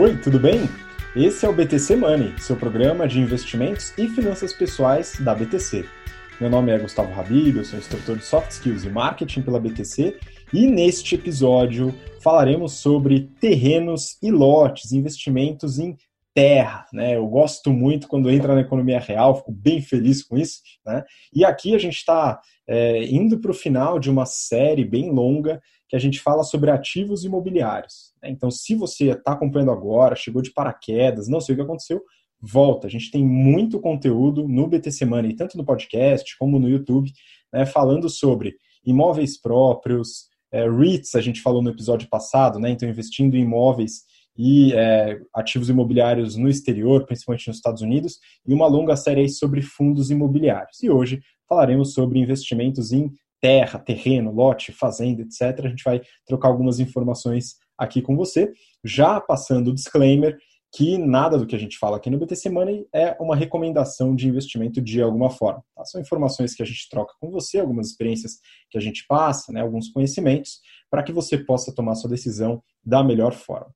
Oi, tudo bem? Esse é o BTC Money, seu programa de investimentos e finanças pessoais da BTC. Meu nome é Gustavo eu sou instrutor de Soft Skills e Marketing pela BTC e neste episódio falaremos sobre terrenos e lotes, investimentos em terra, né? Eu gosto muito quando entra na economia real, fico bem feliz com isso, né? E aqui a gente está é, indo para o final de uma série bem longa que a gente fala sobre ativos imobiliários. Né? Então, se você está acompanhando agora, chegou de paraquedas, não sei o que aconteceu, volta. A gente tem muito conteúdo no BTC Money, tanto no podcast como no YouTube, né, falando sobre imóveis próprios, é, REITs, a gente falou no episódio passado, né, então investindo em imóveis e é, ativos imobiliários no exterior, principalmente nos Estados Unidos, e uma longa série sobre fundos imobiliários. E hoje falaremos sobre investimentos em terra, terreno, lote, fazenda, etc. A gente vai trocar algumas informações aqui com você, já passando o disclaimer que nada do que a gente fala aqui no BTC Money é uma recomendação de investimento de alguma forma. Tá? São informações que a gente troca com você, algumas experiências que a gente passa, né, alguns conhecimentos, para que você possa tomar sua decisão da melhor forma.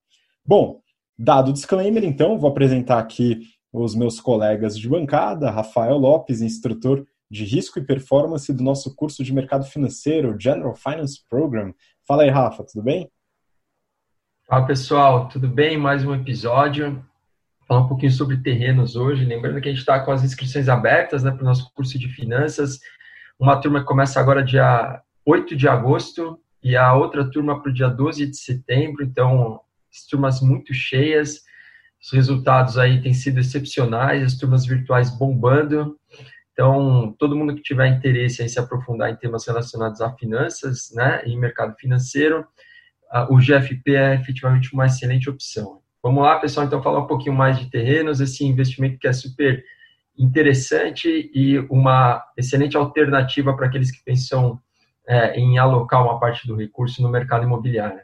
Bom, dado o disclaimer, então, vou apresentar aqui os meus colegas de bancada, Rafael Lopes, instrutor de risco e performance do nosso curso de mercado financeiro, General Finance Program. Fala aí, Rafa, tudo bem? Fala pessoal, tudo bem? Mais um episódio. Falar um pouquinho sobre terrenos hoje. Lembrando que a gente está com as inscrições abertas né, para o nosso curso de finanças. Uma turma começa agora dia 8 de agosto e a outra turma para o dia 12 de setembro. Então, as turmas muito cheias. Os resultados aí têm sido excepcionais, as turmas virtuais bombando. Então, todo mundo que tiver interesse em se aprofundar em temas relacionados a finanças, né, e mercado financeiro, o GFP é efetivamente uma excelente opção. Vamos lá, pessoal, então falar um pouquinho mais de terrenos, esse investimento que é super interessante e uma excelente alternativa para aqueles que pensam é, em alocar uma parte do recurso no mercado imobiliário.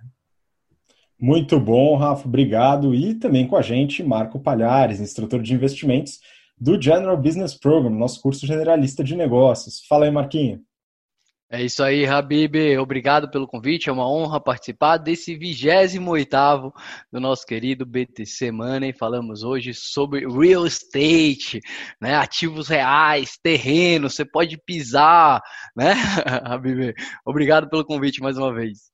Muito bom, Rafa, obrigado. E também com a gente, Marco Palhares, instrutor de investimentos do General Business Program, nosso curso generalista de negócios. Fala aí, Marquinho. É isso aí, Habib. Obrigado pelo convite. É uma honra participar desse 28 do nosso querido BTC Money. Falamos hoje sobre real estate, né? ativos reais, terreno. Você pode pisar, né, Habib? Obrigado pelo convite mais uma vez.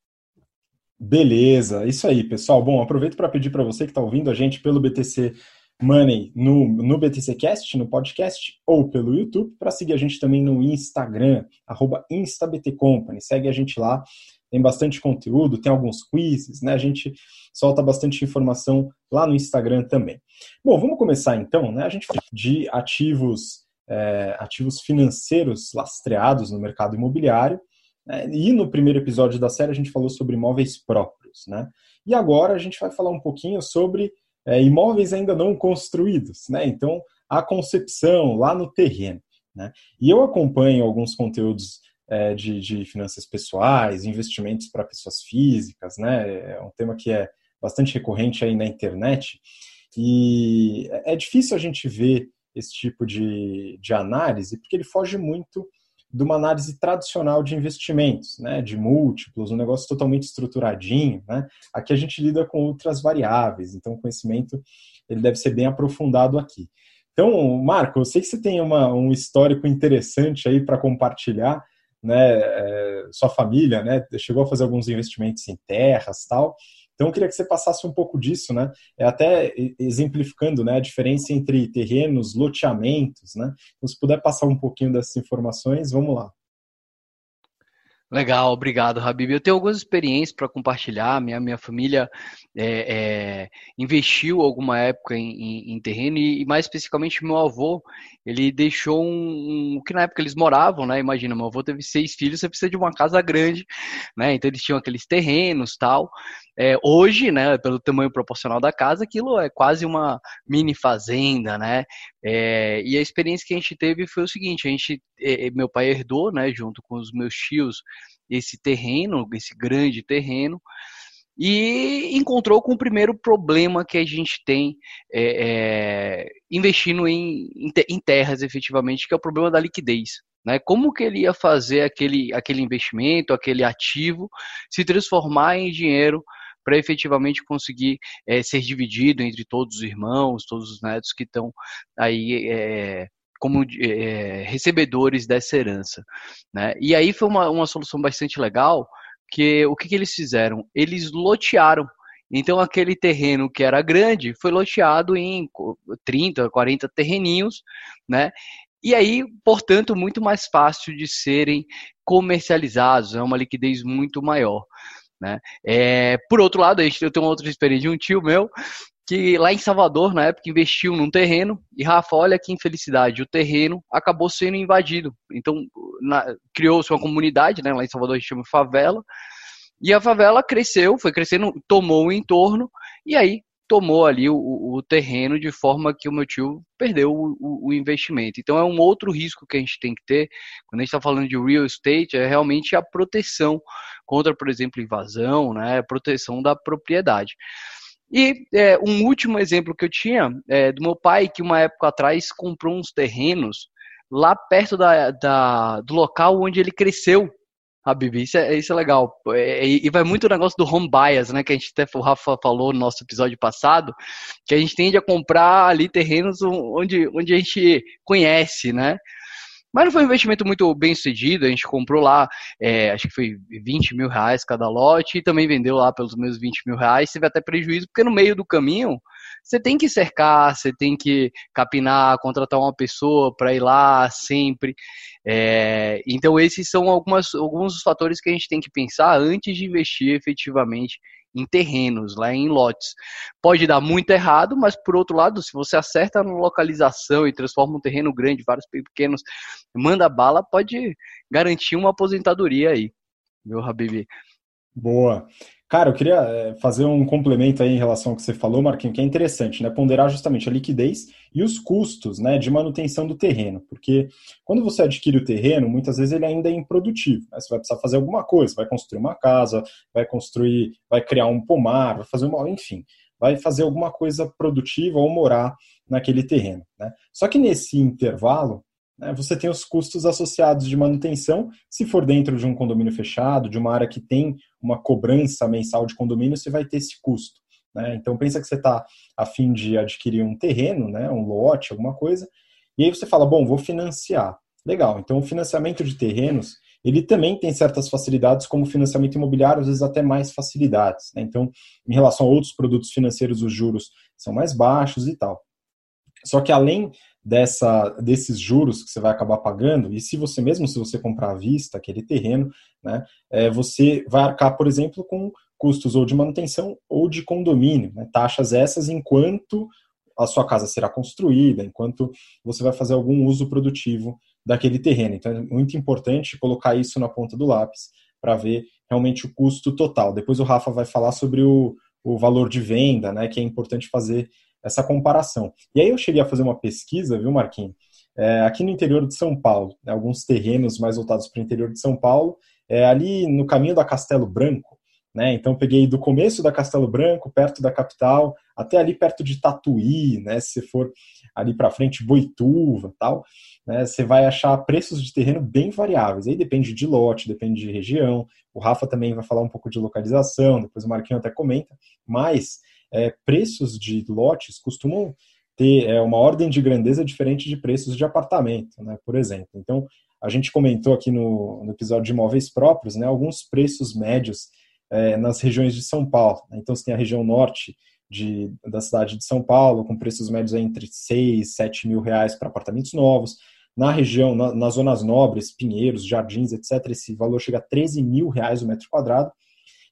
Beleza, isso aí, pessoal. Bom, aproveito para pedir para você que está ouvindo a gente pelo BTC Money no, no BTCcast, no podcast, ou pelo YouTube, para seguir a gente também no Instagram, arroba InstaBTCompany. Segue a gente lá, tem bastante conteúdo, tem alguns quizzes, né? A gente solta bastante informação lá no Instagram também. Bom, vamos começar então, né? A gente de ativos, é, ativos financeiros lastreados no mercado imobiliário. Né? E no primeiro episódio da série a gente falou sobre imóveis próprios, né? E agora a gente vai falar um pouquinho sobre é, imóveis ainda não construídos, né? Então, a concepção lá no terreno. Né? E eu acompanho alguns conteúdos é, de, de, finanças pessoais, investimentos para pessoas físicas, né? É um tema que é bastante recorrente aí na internet. E é difícil a gente ver esse tipo de, de análise, porque ele foge muito de uma análise tradicional de investimentos, né, de múltiplos, um negócio totalmente estruturadinho, né? Aqui a gente lida com outras variáveis, então o conhecimento ele deve ser bem aprofundado aqui. Então, Marco, eu sei que você tem uma, um histórico interessante aí para compartilhar, né? É, sua família, né, chegou a fazer alguns investimentos em terras, tal. Então, eu queria que você passasse um pouco disso, né? É até exemplificando né, a diferença entre terrenos, loteamentos, né? Então, se puder passar um pouquinho dessas informações, vamos lá. Legal, obrigado, Habib. Eu tenho algumas experiências para compartilhar. Minha, minha família é, é, investiu alguma época em, em, em terreno e, e, mais especificamente, meu avô, ele deixou um, um, que na época eles moravam, né? Imagina, meu avô teve seis filhos, você precisa de uma casa grande, né? Então eles tinham aqueles terrenos, tal. É, hoje, né, pelo tamanho proporcional da casa, aquilo é quase uma mini fazenda, né? É, e a experiência que a gente teve foi o seguinte: a gente, é, meu pai herdou, né, junto com os meus tios, esse terreno, esse grande terreno, e encontrou com o primeiro problema que a gente tem é, é, investindo em, em, terras efetivamente, que é o problema da liquidez. Né? Como que ele ia fazer aquele, aquele investimento, aquele ativo, se transformar em dinheiro para efetivamente conseguir é, ser dividido entre todos os irmãos, todos os netos que estão aí é, como é, recebedores dessa herança. Né? E aí foi uma, uma solução bastante legal, que o que, que eles fizeram? Eles lotearam. Então aquele terreno que era grande foi loteado em 30, 40 terreninhos, né? E aí, portanto, muito mais fácil de serem comercializados, é uma liquidez muito maior. Né? É, por outro lado, eu tenho outra experiência de um tio meu que lá em Salvador, na época, investiu num terreno, e Rafa, olha que infelicidade, o terreno acabou sendo invadido. Então, criou-se uma comunidade, né, lá em Salvador a gente chama favela, e a favela cresceu, foi crescendo, tomou o entorno, e aí tomou ali o, o terreno de forma que o meu tio perdeu o, o, investimento. Então é um outro risco que a gente tem que ter quando a gente está falando de real estate, é realmente a proteção contra, por exemplo, invasão, né, proteção da propriedade. E é, um último exemplo que eu tinha é do meu pai, que uma época atrás comprou uns terrenos lá perto da, da do local onde ele cresceu. Habib, isso é, isso é legal. É, e vai muito o negócio do home bias, né? Que a gente até, o Rafa falou no nosso episódio passado, que a gente tende a comprar ali terrenos onde, onde a gente conhece, né? Mas não foi um investimento muito bem sucedido. A gente comprou lá, é, acho que foi 20 mil reais cada lote, e também vendeu lá pelos meus 20 mil reais. Teve até prejuízo, porque no meio do caminho você tem que cercar, você tem que capinar, contratar uma pessoa para ir lá sempre. É, então, esses são algumas, alguns dos fatores que a gente tem que pensar antes de investir efetivamente em terrenos, lá em lotes. Pode dar muito errado, mas por outro lado, se você acerta na localização e transforma um terreno grande, vários pequenos, manda bala, pode garantir uma aposentadoria aí, meu Habibi. Boa. Cara, eu queria eh, fazer um complemento aí em relação ao que você falou, Marquinhos, que é interessante, né? Ponderar justamente a liquidez e os custos né, de manutenção do terreno. Porque quando você adquire o terreno, muitas vezes ele ainda é improdutivo. Né? Você vai precisar fazer alguma coisa, vai construir uma casa, vai construir, vai criar um pomar, vai fazer uma. enfim, vai fazer alguma coisa produtiva ou morar naquele terreno. Né? Só que nesse intervalo, você tem os custos associados de manutenção. Se for dentro de um condomínio fechado, de uma área que tem uma cobrança mensal de condomínio, você vai ter esse custo. Né? Então pensa que você está a fim de adquirir um terreno, né, um lote, alguma coisa, e aí você fala, bom, vou financiar. Legal, então o financiamento de terrenos, ele também tem certas facilidades, como financiamento imobiliário, às vezes até mais facilidades. Né? Então, em relação a outros produtos financeiros, os juros são mais baixos e tal. Só que além dessa, desses juros que você vai acabar pagando, e se você mesmo se você comprar à vista aquele terreno, né, é, você vai arcar, por exemplo, com custos ou de manutenção ou de condomínio, né, taxas essas enquanto a sua casa será construída, enquanto você vai fazer algum uso produtivo daquele terreno. Então é muito importante colocar isso na ponta do lápis para ver realmente o custo total. Depois o Rafa vai falar sobre o, o valor de venda, né, que é importante fazer essa comparação. E aí eu cheguei a fazer uma pesquisa, viu, Marquinhos? É, aqui no interior de São Paulo, né, alguns terrenos mais voltados para o interior de São Paulo, é, ali no caminho da Castelo Branco, né? Então peguei do começo da Castelo Branco, perto da capital, até ali perto de Tatuí, né? Se for ali para frente, Boituva, tal, né? Você vai achar preços de terreno bem variáveis. Aí depende de lote, depende de região. O Rafa também vai falar um pouco de localização, depois o Marquinhos até comenta, mas é, preços de lotes costumam ter é, uma ordem de grandeza diferente de preços de apartamento, né, por exemplo. Então, a gente comentou aqui no, no episódio de imóveis próprios, né, alguns preços médios é, nas regiões de São Paulo. Né? Então, você tem a região norte de, da cidade de São Paulo, com preços médios entre 6, 7 mil reais para apartamentos novos. Na região, na, nas zonas nobres, Pinheiros, Jardins, etc., esse valor chega a 13 mil reais o metro quadrado.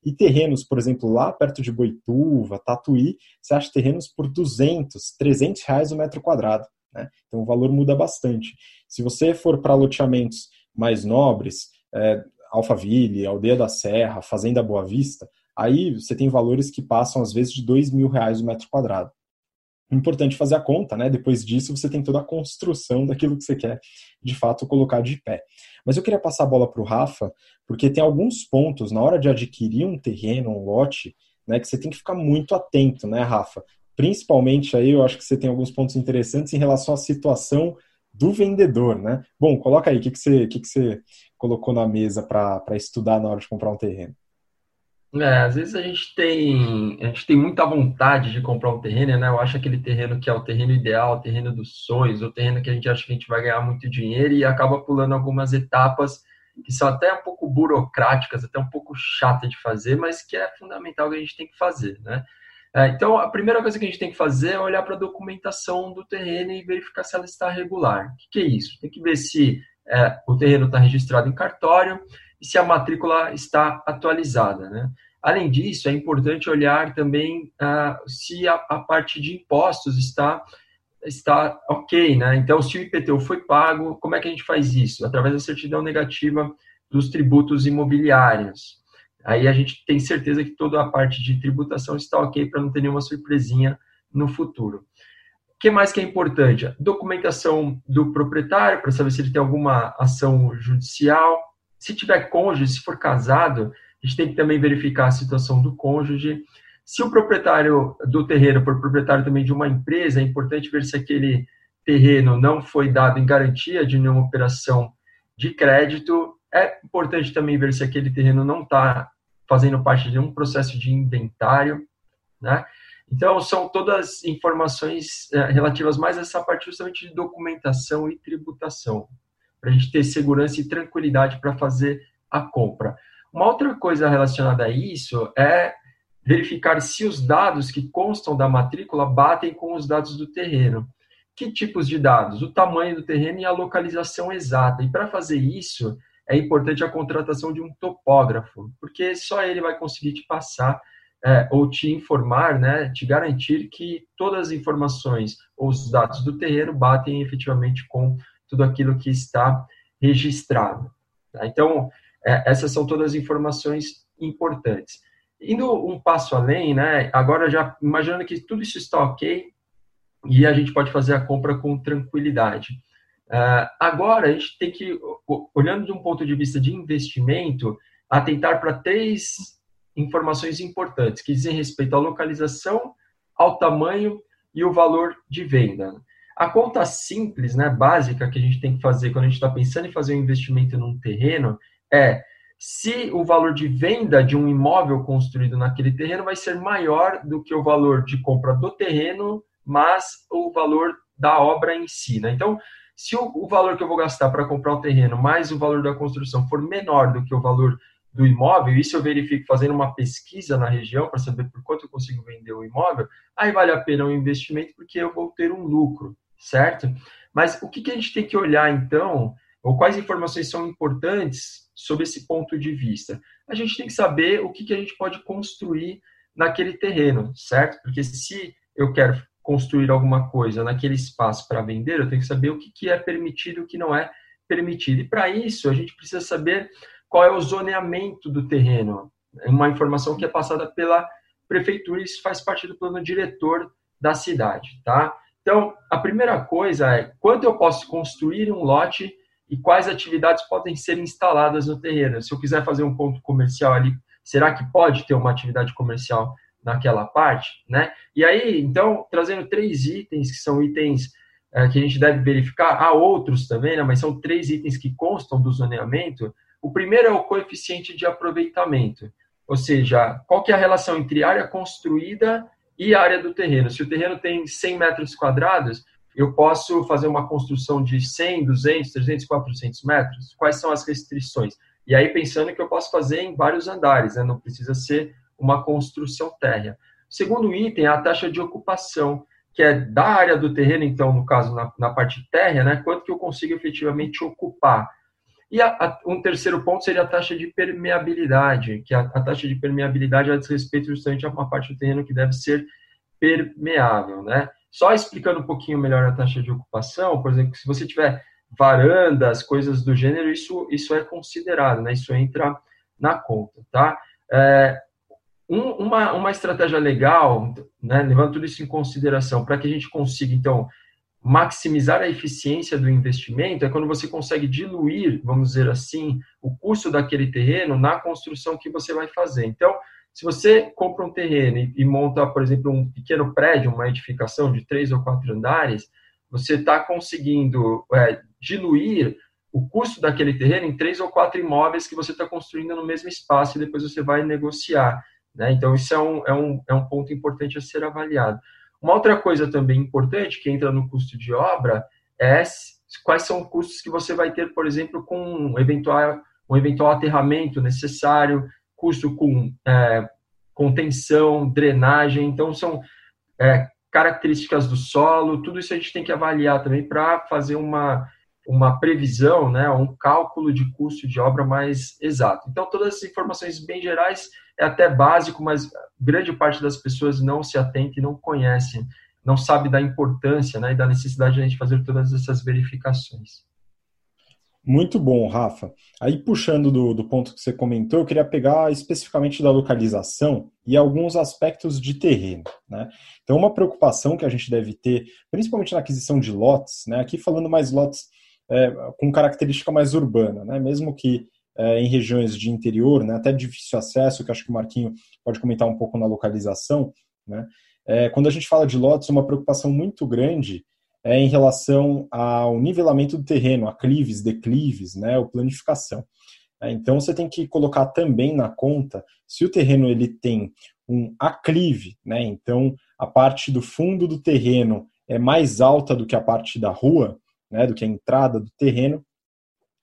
E terrenos, por exemplo, lá perto de Boituva, Tatuí, você acha terrenos por 200, 300 reais o metro quadrado. Né? Então o valor muda bastante. Se você for para loteamentos mais nobres, é, Alphaville, Aldeia da Serra, Fazenda Boa Vista, aí você tem valores que passam às vezes de 2 mil reais o metro quadrado importante fazer a conta, né? Depois disso, você tem toda a construção daquilo que você quer, de fato, colocar de pé. Mas eu queria passar a bola para o Rafa, porque tem alguns pontos na hora de adquirir um terreno, um lote, né, que você tem que ficar muito atento, né, Rafa? Principalmente aí, eu acho que você tem alguns pontos interessantes em relação à situação do vendedor, né? Bom, coloca aí, o que, que, você, que, que você colocou na mesa para estudar na hora de comprar um terreno? É, às vezes a gente tem a gente tem muita vontade de comprar um terreno, né? Eu acho aquele terreno que é o terreno ideal, o terreno dos sonhos, o terreno que a gente acha que a gente vai ganhar muito dinheiro e acaba pulando algumas etapas que são até um pouco burocráticas, até um pouco chata de fazer, mas que é fundamental que a gente tem que fazer, né? É, então, a primeira coisa que a gente tem que fazer é olhar para a documentação do terreno e verificar se ela está regular. O que, que é isso? Tem que ver se é, o terreno está registrado em cartório e se a matrícula está atualizada. Né? Além disso, é importante olhar também ah, se a, a, parte de impostos está, está ok. Né? Então, se o IPTU foi pago, como é que a gente faz isso? Através da certidão negativa dos tributos imobiliários. Aí a gente tem certeza que toda a parte de tributação está ok para não ter nenhuma surpresinha no futuro. O que mais que é importante? Documentação do proprietário, para saber se ele tem alguma ação judicial. Se tiver cônjuge, se for casado, a gente tem que também verificar a situação do cônjuge. Se o proprietário do terreno for proprietário também de uma empresa, é importante ver se aquele terreno não foi dado em garantia de nenhuma operação de crédito. É importante também ver se aquele terreno não está fazendo parte de um processo de inventário, né? Então, são todas informações é, relativas mais a essa parte justamente de documentação e tributação, para a gente ter segurança e tranquilidade para fazer a compra. Uma outra coisa relacionada a isso é verificar se os dados que constam da matrícula batem com os dados do terreno. Que tipos de dados? O tamanho do terreno e a localização exata. E para fazer isso, é importante a contratação de um topógrafo, porque só ele vai conseguir te passar é, ou te informar, né, te garantir que todas as informações ou os dados do terreno batem efetivamente com tudo aquilo que está registrado. Tá? Então, é, essas são todas as informações importantes. Indo um passo além, né, agora já imaginando que tudo isso está ok e a gente pode fazer a compra com tranquilidade. Uh, agora, a gente tem que, olhando de um ponto de vista de investimento, atentar para três informações importantes, que dizem respeito à localização, ao tamanho e o valor de venda. A conta simples, né, básica, que a gente tem que fazer quando a gente está pensando em fazer um investimento num terreno é se o valor de venda de um imóvel construído naquele terreno vai ser maior do que o valor de compra do terreno, mas o valor da obra em si. Né? Então, se o, o valor que eu vou gastar para comprar o terreno mais o valor da construção for menor do que o valor do imóvel, isso eu verifico fazendo uma pesquisa na região para saber por quanto eu consigo vender o imóvel, aí vale a pena o investimento porque eu vou ter um lucro, certo? Mas o que, que a gente tem que olhar então, ou quais informações são importantes sobre esse ponto de vista? A gente tem que saber o que, que a gente pode construir naquele terreno, certo? Porque se eu quero construir alguma coisa naquele espaço para vender, eu tenho que saber o que, que é permitido e o que não é permitido. E para isso, a gente precisa saber qual é o zoneamento do terreno. É uma informação que é passada pela prefeitura isso faz parte do plano diretor da cidade, tá? Então, a primeira coisa é quanto eu posso construir um lote e quais atividades podem ser instaladas no terreno. Se eu quiser fazer um ponto comercial ali, será que pode ter uma atividade comercial naquela parte, né? E aí, então, trazendo três itens que são itens é, que a gente deve verificar, há outros também, né? Mas são três itens que constam do zoneamento. O primeiro é o coeficiente de aproveitamento, ou seja, qual que é a relação entre área construída área do terreno. Se o terreno tem 100 metros quadrados, eu posso fazer uma construção de 100, 200, 300, 400 metros? Quais são as restrições? E aí, pensando que eu posso fazer em vários andares, né? não precisa ser uma construção térrea. Segundo item a taxa de ocupação, que é da área do terreno, então, no caso, na, na parte térrea, né, quanto que eu consigo efetivamente ocupar. E a, a, um terceiro ponto seria a taxa de permeabilidade, que a, a taxa de permeabilidade é a respeito justamente a uma parte do terreno que deve ser permeável, né? Só explicando um pouquinho melhor a taxa de ocupação, por exemplo, se você tiver varandas, coisas do gênero, isso, isso é considerado, né? Isso entra na conta, tá? É, um, uma, uma estratégia legal, né, levando tudo isso em consideração, para que a gente consiga, então, maximizar a eficiência do investimento, é quando você consegue diluir, vamos dizer assim, o custo daquele terreno na construção que você vai fazer. Então, se você compra um terreno e, monta, por exemplo, um pequeno prédio, uma edificação de três ou quatro andares, você está conseguindo é, diluir o custo daquele terreno em três ou quatro imóveis que você está construindo no mesmo espaço e depois você vai negociar. Né? Então, isso é um, é, um, é um ponto importante a ser avaliado. Uma outra coisa também importante que entra no custo de obra é quais são os custos que você vai ter, por exemplo, com um eventual, um eventual aterramento necessário, custo com é, contenção, drenagem. Então, são é, características do solo, tudo isso a gente tem que avaliar também para fazer uma uma previsão, né, um cálculo de custo de obra mais exato. Então, todas as informações bem gerais é até básico, mas grande parte das pessoas não se atenta e não conhecem, não sabe da importância né, e da necessidade de a gente fazer todas essas verificações. Muito bom, Rafa. Aí, puxando do, do ponto que você comentou, eu queria pegar especificamente da localização e alguns aspectos de terreno. Né? Então, uma preocupação que a gente deve ter, principalmente na aquisição de lotes, né? aqui falando mais lotes é, com característica mais urbana, né? mesmo que é, em regiões de interior, né, até difícil acesso, que acho que o Marquinho pode comentar um pouco na localização, né, é, quando a gente fala de lotes, uma preocupação muito grande é em relação ao nivelamento do terreno, aclives, declives, né, ou planificação. É, então você tem que colocar também na conta se o terreno ele tem um aclive, né, então a parte do fundo do terreno é mais alta do que a parte da rua, né, do que a entrada do terreno,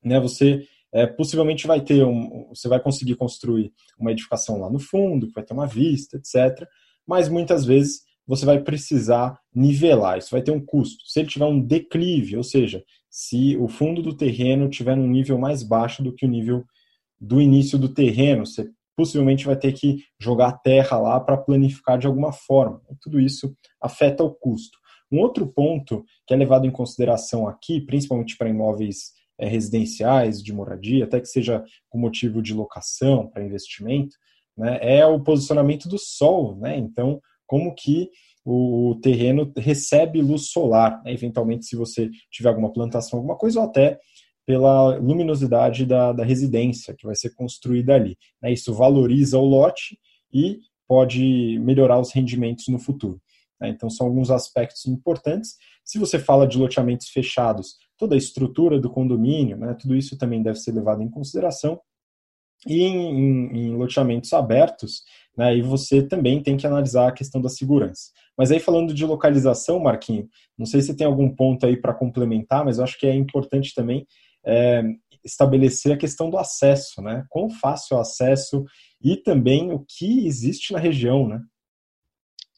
né, você é, possivelmente vai ter um, você vai conseguir construir uma edificação lá no fundo, que vai ter uma vista, etc. Mas muitas vezes você vai precisar nivelar, isso vai ter um custo. Se ele tiver um declive, ou seja, se o fundo do terreno tiver um nível mais baixo do que o nível do início do terreno, você possivelmente vai ter que jogar terra lá para planificar de alguma forma. E tudo isso afeta o custo. Um outro ponto que é levado em consideração aqui, principalmente para imóveis é, residenciais, de moradia, até que seja com motivo de locação, para investimento, né, é o posicionamento do sol. Né? Então, como que o terreno recebe luz solar, né? eventualmente se você tiver alguma plantação, alguma coisa, ou até pela luminosidade da, da residência que vai ser construída ali. Né? Isso valoriza o lote e pode melhorar os rendimentos no futuro. Né? Então, são alguns aspectos importantes. Se você fala de loteamentos fechados, toda a estrutura do condomínio, né, tudo isso também deve ser levado em consideração. E em, em, em loteamentos abertos, né, e você também tem que analisar a questão da segurança. Mas aí falando de localização, Marquinho, não sei se tem algum ponto aí para complementar, mas eu acho que é importante também é, estabelecer a questão do acesso, né? Quão fácil é o acesso e também o que existe na região, né?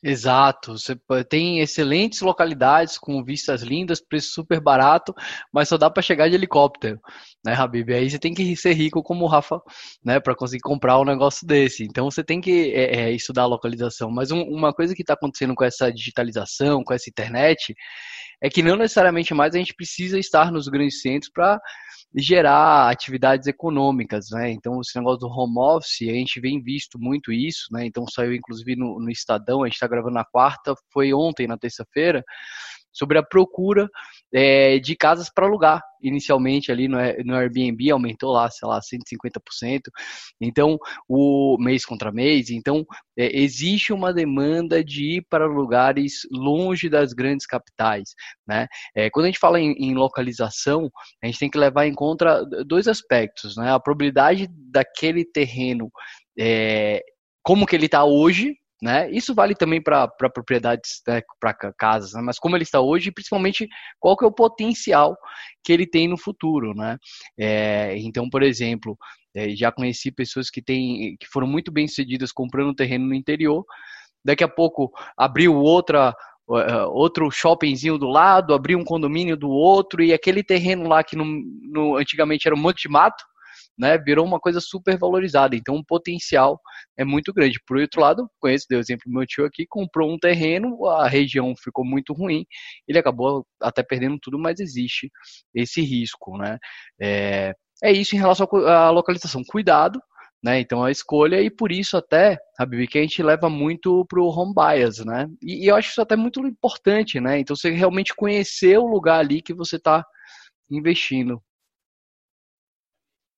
Exato, você tem excelentes localidades com vistas lindas, preço super barato, mas só dá para chegar de helicóptero, né, Habib? Aí você tem que ser rico como o Rafa, né, para conseguir comprar um negócio desse. Então você tem que é, é, estudar a localização. Mas um, uma coisa que está acontecendo com essa digitalização, com essa internet, é que não necessariamente mais a gente precisa estar nos grandes centros para gerar atividades econômicas, né? Então, esse negócio do home office, a gente vem visto muito isso, né? Então, saiu inclusive no, no Estadão, a gente está gravando na quarta, foi ontem, na terça-feira, sobre a procura é, de casas para alugar. Inicialmente ali no, no Airbnb aumentou lá, sei lá, 150%. Então, o mês contra mês. Então, é, existe uma demanda de ir para lugares longe das grandes capitais. Né? É, quando a gente fala em, em, localização, a gente tem que levar em conta dois aspectos. Né? A probabilidade daquele terreno é, como que ele está hoje, né? Isso vale também para propriedades, né, para casas, né? mas como ele está hoje, principalmente qual que é o potencial que ele tem no futuro, né? É, então, por exemplo, é, já conheci pessoas que que foram muito bem sucedidas comprando terreno no interior, daqui a pouco abriu outra outro shoppingzinho do lado, abriu um condomínio do outro e aquele terreno lá que no, no, antigamente era um monte de mato, né, virou uma coisa super valorizada. Então, o potencial é muito grande. Por outro lado, conheço, deu exemplo do meu tio aqui, comprou um terreno, a região ficou muito ruim, ele acabou até perdendo tudo, mas existe esse risco, né. É, é isso em relação à localização. Cuidado, né? Então a escolha e por isso até, Habib, que a gente leva muito pro home bias, né? E, e, eu acho isso até muito importante, né? Então você realmente conhecer o lugar ali que você está investindo.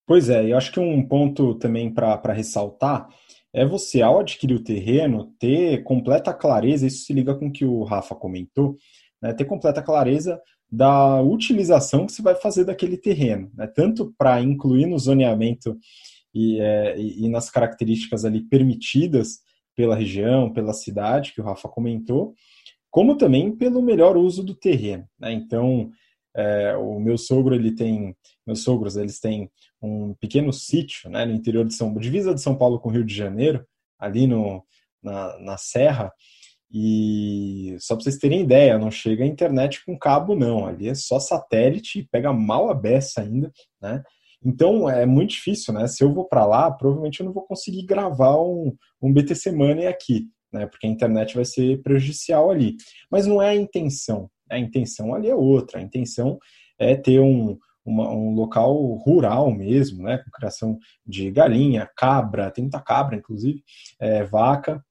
Pois é, eu acho que um ponto também para ressaltar é você, ao adquirir o terreno, ter completa clareza, isso se liga com o que o Rafa comentou, né, ter completa clareza da utilização que você vai fazer daquele terreno, né? tanto para incluir no zoneamento e, é, e, nas características ali permitidas pela região, pela cidade, que o Rafa comentou, como também pelo melhor uso do terreno. Né? Então, é, o meu sogro, ele tem, meus sogros, eles têm um pequeno sítio né, no interior de São divisa de São Paulo com o Rio de Janeiro, ali no, na, na Serra, e só para vocês terem ideia, não chega a internet com cabo, não. Ali é só satélite, pega mal a beça ainda, né? Então é muito difícil, né? Se eu vou para lá, provavelmente eu não vou conseguir gravar um, um BTC Money aqui, né? Porque a internet vai ser prejudicial ali. Mas não é a intenção. A intenção ali é outra. A intenção é ter um, uma, um local rural mesmo, né? Com criação de galinha, cabra, tem muita cabra, inclusive, é, vaca,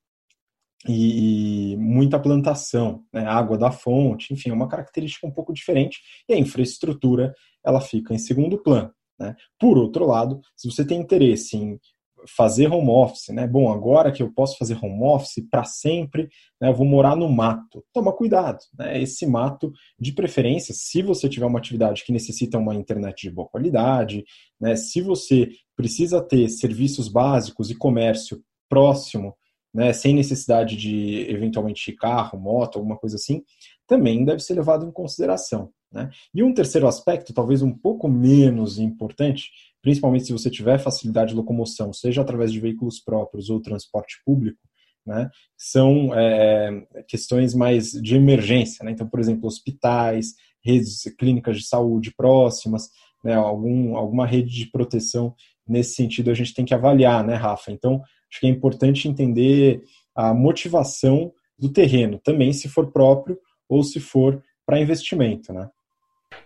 e, muita plantação, né, água da fonte, enfim, é uma característica um pouco diferente e a infraestrutura ela fica em segundo plano. Né? Por outro lado, se você tem interesse em fazer home office, né? Bom, agora que eu posso fazer home office para sempre, né, eu vou morar no mato. Toma cuidado, né? Esse mato, de preferência, se você tiver uma atividade que necessita uma internet de boa qualidade, né? Se você precisa ter serviços básicos e comércio próximo né, sem necessidade de eventualmente carro, moto, alguma coisa assim, também deve ser levado em consideração. Né? E um terceiro aspecto, talvez um pouco menos importante, principalmente se você tiver facilidade de locomoção, seja através de veículos próprios ou transporte público, né, são é, questões mais de emergência. Né? Então, por exemplo, hospitais, redes clínicas de saúde próximas, né, algum, alguma rede de proteção nesse sentido a gente tem que avaliar, né, Rafa? Então, Acho que é importante entender a motivação do terreno, também se for próprio ou se for para investimento, né?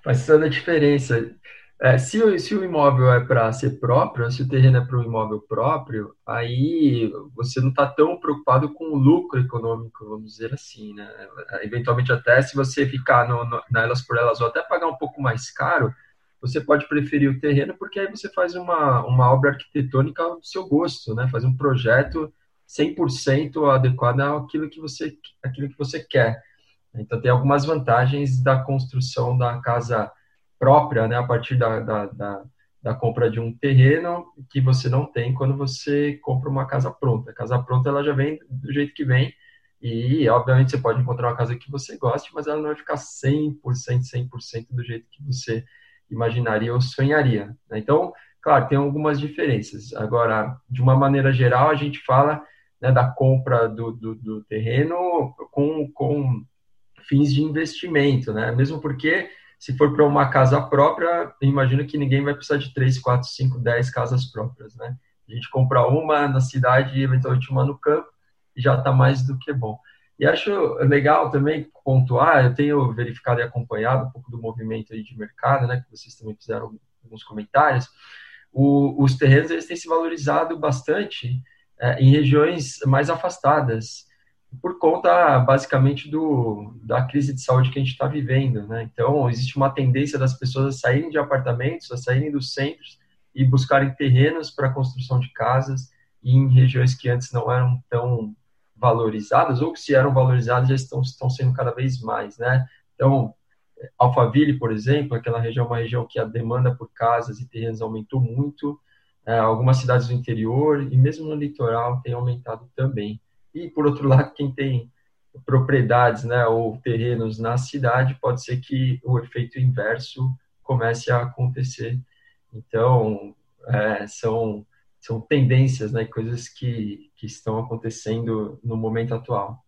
Faz toda a diferença. É, se, o, se o imóvel é para ser próprio, se o terreno é para um imóvel próprio, aí você não está tão preocupado com o lucro econômico, vamos dizer assim, né? Eventualmente até se você ficar no, no, na elas por elas ou até pagar um pouco mais caro, você pode preferir o terreno porque aí você faz uma, uma obra arquitetônica do seu gosto, né? Faz um projeto 100% adequado àquilo que você àquilo que você quer. Então tem algumas vantagens da construção da casa própria, né? A partir da, da, da, da compra de um terreno que você não tem quando você compra uma casa pronta. A casa pronta ela já vem do jeito que vem e, obviamente, você pode encontrar uma casa que você goste, mas ela não vai ficar 100%, 100% do jeito que você imaginaria ou sonharia. Né? Então, claro, tem algumas diferenças. Agora, de uma maneira geral, a gente fala né, da compra do, do, do, terreno com, com fins de investimento, né? Mesmo porque, se for para uma casa própria, imagino que ninguém vai precisar de 3, 4, 5, 10 casas próprias, né? A gente compra uma na cidade e eventualmente uma no campo e já está mais do que bom. E acho legal também pontuar, eu tenho verificado e acompanhado um pouco do movimento aí de mercado, né, que vocês também fizeram alguns comentários, o, os terrenos eles têm se valorizado bastante é, em regiões mais afastadas, por conta basicamente do, da crise de saúde que a gente está vivendo, né? Então existe uma tendência das pessoas a saírem de apartamentos, a saírem dos centros e buscarem terrenos para construção de casas em regiões que antes não eram tão valorizadas, ou que se eram valorizadas já estão, estão sendo cada vez mais, né? Então, Alphaville, por exemplo, aquela região é uma região que a demanda por casas e terrenos aumentou muito, é, algumas cidades do interior e mesmo no litoral tem aumentado também. E, por outro lado, quem tem propriedades né, ou terrenos na cidade, pode ser que o efeito inverso comece a acontecer. Então, é, são são tendências, né, coisas que, que estão acontecendo no momento atual.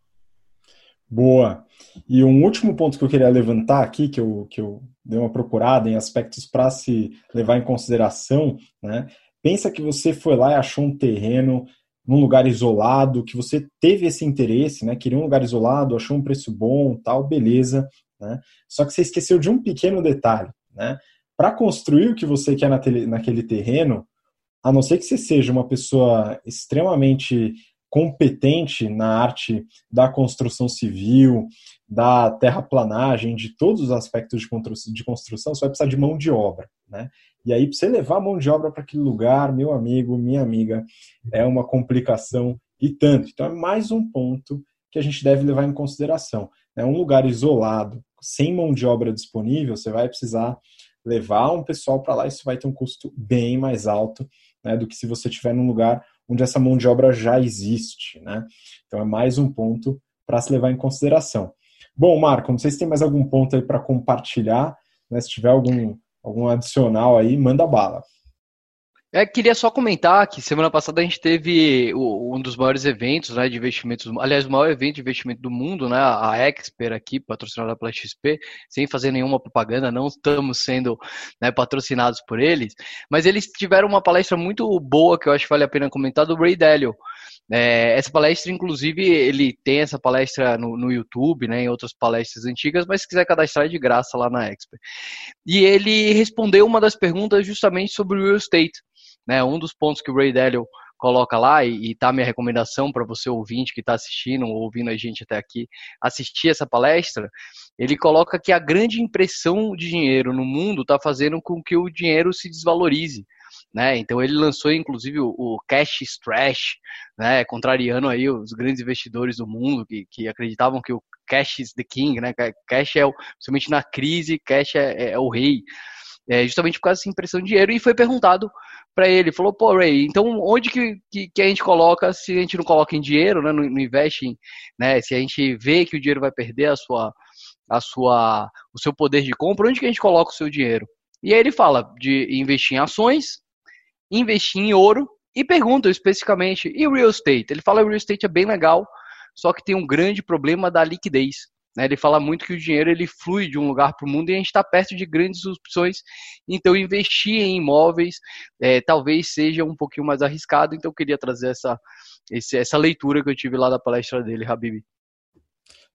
Boa. E um último ponto que eu queria levantar aqui, que eu, que eu dei uma procurada em aspectos para se levar em consideração, né? Pensa que você foi lá e achou um terreno num lugar isolado, que você teve esse interesse, né? Queria um lugar isolado, achou um preço bom, tal, beleza, né? Só que você esqueceu de um pequeno detalhe, né? Para construir o que você quer naquele terreno, a não ser que você seja uma pessoa extremamente competente na arte da construção civil, da terraplanagem, de todos os aspectos de construção, você vai precisar de mão de obra, né? E aí, para você levar a mão de obra para aquele lugar, meu amigo, minha amiga, é uma complicação e tanto. Então, é mais um ponto que a gente deve levar em consideração. né, um lugar isolado, sem mão de obra disponível, você vai precisar levar um pessoal para lá, isso vai ter um custo bem mais alto né, do que se você estiver num lugar onde essa mão de obra já existe. Né? Então é mais um ponto para se levar em consideração. Bom, Marco, não sei se tem mais algum ponto aí para compartilhar, né? se tiver algum, algum adicional aí, manda bala. É, queria só comentar que semana passada a gente teve um dos maiores eventos né, de investimentos, aliás, o maior evento de investimento do mundo, né, a Expert aqui, patrocinada pela XP, sem fazer nenhuma propaganda, não estamos sendo né, patrocinados por eles, mas eles tiveram uma palestra muito boa que eu acho que vale a pena comentar, do Ray Dalio. É, essa palestra, inclusive, ele tem essa palestra no, no YouTube, né, em outras palestras antigas, mas se quiser cadastrar é de graça lá na Expert. E ele respondeu uma das perguntas justamente sobre o real estate. Né? Um dos pontos que o Ray Dalio coloca lá, e, está a minha recomendação para você ouvinte que está assistindo ou ouvindo a gente até aqui, assistir essa palestra, ele coloca que a grande impressão de dinheiro no mundo está fazendo com que o dinheiro se desvalorize. Né? Então ele lançou inclusive o, Cash Strash, né? contrariando aí os grandes investidores do mundo que, que acreditavam que o cash is the king, né? Cash é, o, principalmente na crise, cash é, é o rei é, justamente por causa dessa impressão de dinheiro, e foi perguntado para ele, falou, pô, Ray, então onde que, que, que, a gente coloca, se a gente não coloca em dinheiro, né, não, investe em, né, se a gente vê que o dinheiro vai perder a sua, a sua, o seu poder de compra, onde que a gente coloca o seu dinheiro? E aí ele fala de investir em ações, investir em ouro, e pergunta especificamente, e real estate? Ele fala que real estate é bem legal, só que tem um grande problema da liquidez. Né? Ele fala muito que o dinheiro ele flui de um lugar para o mundo e a gente está perto de grandes opções. Então, investir em imóveis é, talvez seja um pouquinho mais arriscado. Então, eu queria trazer essa, essa leitura que eu tive lá da palestra dele, Habib.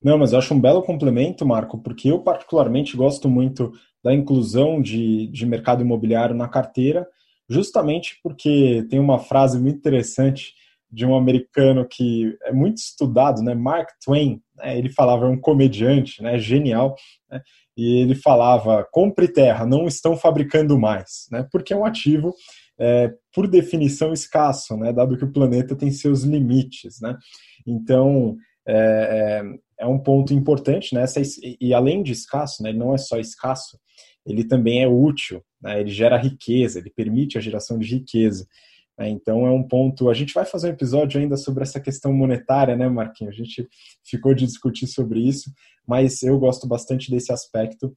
Não, mas eu acho um belo complemento, Marco, porque eu particularmente gosto muito da inclusão de, de mercado imobiliário na carteira, justamente porque tem uma frase muito interessante de um americano que é muito estudado, né, Mark Twain, né, ele falava, é um comediante, né, genial, né, e ele falava, compre terra, não estão fabricando mais, né, porque é um ativo, é, por definição, escasso, né, dado que o planeta tem seus limites, né, então, é, é, é um ponto importante, né, e além de escasso, né, ele não é só escasso, ele também é útil, né, ele gera riqueza, ele permite a geração de riqueza, então é um ponto. A gente vai fazer um episódio ainda sobre essa questão monetária, né, Marquinhos? A gente ficou de discutir sobre isso, mas eu gosto bastante desse aspecto,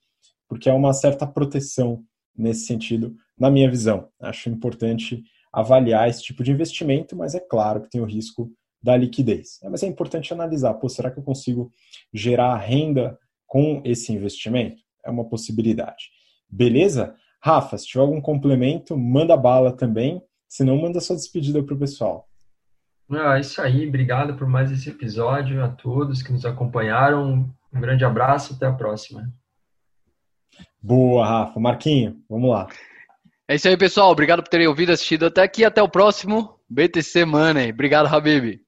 porque é uma certa proteção nesse sentido, na minha visão. Acho importante avaliar esse tipo de investimento, mas é claro que tem o risco da liquidez. É, mas é importante analisar, pô, será que eu consigo gerar renda com esse investimento? É uma possibilidade. Beleza? Rafa, se tiver algum complemento, manda bala também. Se não, manda sua despedida para o pessoal. É isso aí, obrigado por mais esse episódio, a todos que nos acompanharam. Um grande abraço, até a próxima. Boa, Rafa. Marquinho, vamos lá. É isso aí, pessoal. Obrigado por terem ouvido, assistido até aqui. Até o próximo BTC Money. Obrigado, Habib.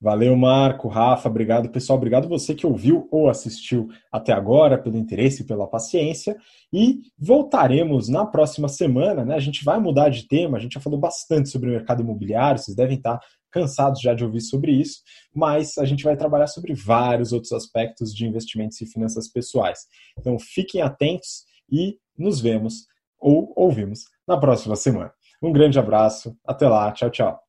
Valeu, Marco, Rafa, obrigado, pessoal. Obrigado você que ouviu ou assistiu até agora, pelo interesse e pela paciência. E voltaremos na próxima semana, né? A gente vai mudar de tema, a gente já falou bastante sobre o mercado imobiliário, vocês devem estar cansados já de ouvir sobre isso, mas a gente vai trabalhar sobre vários outros aspectos de investimentos e finanças pessoais. Então fiquem atentos e nos vemos ou ouvimos na próxima semana. Um grande abraço, até lá, tchau, tchau.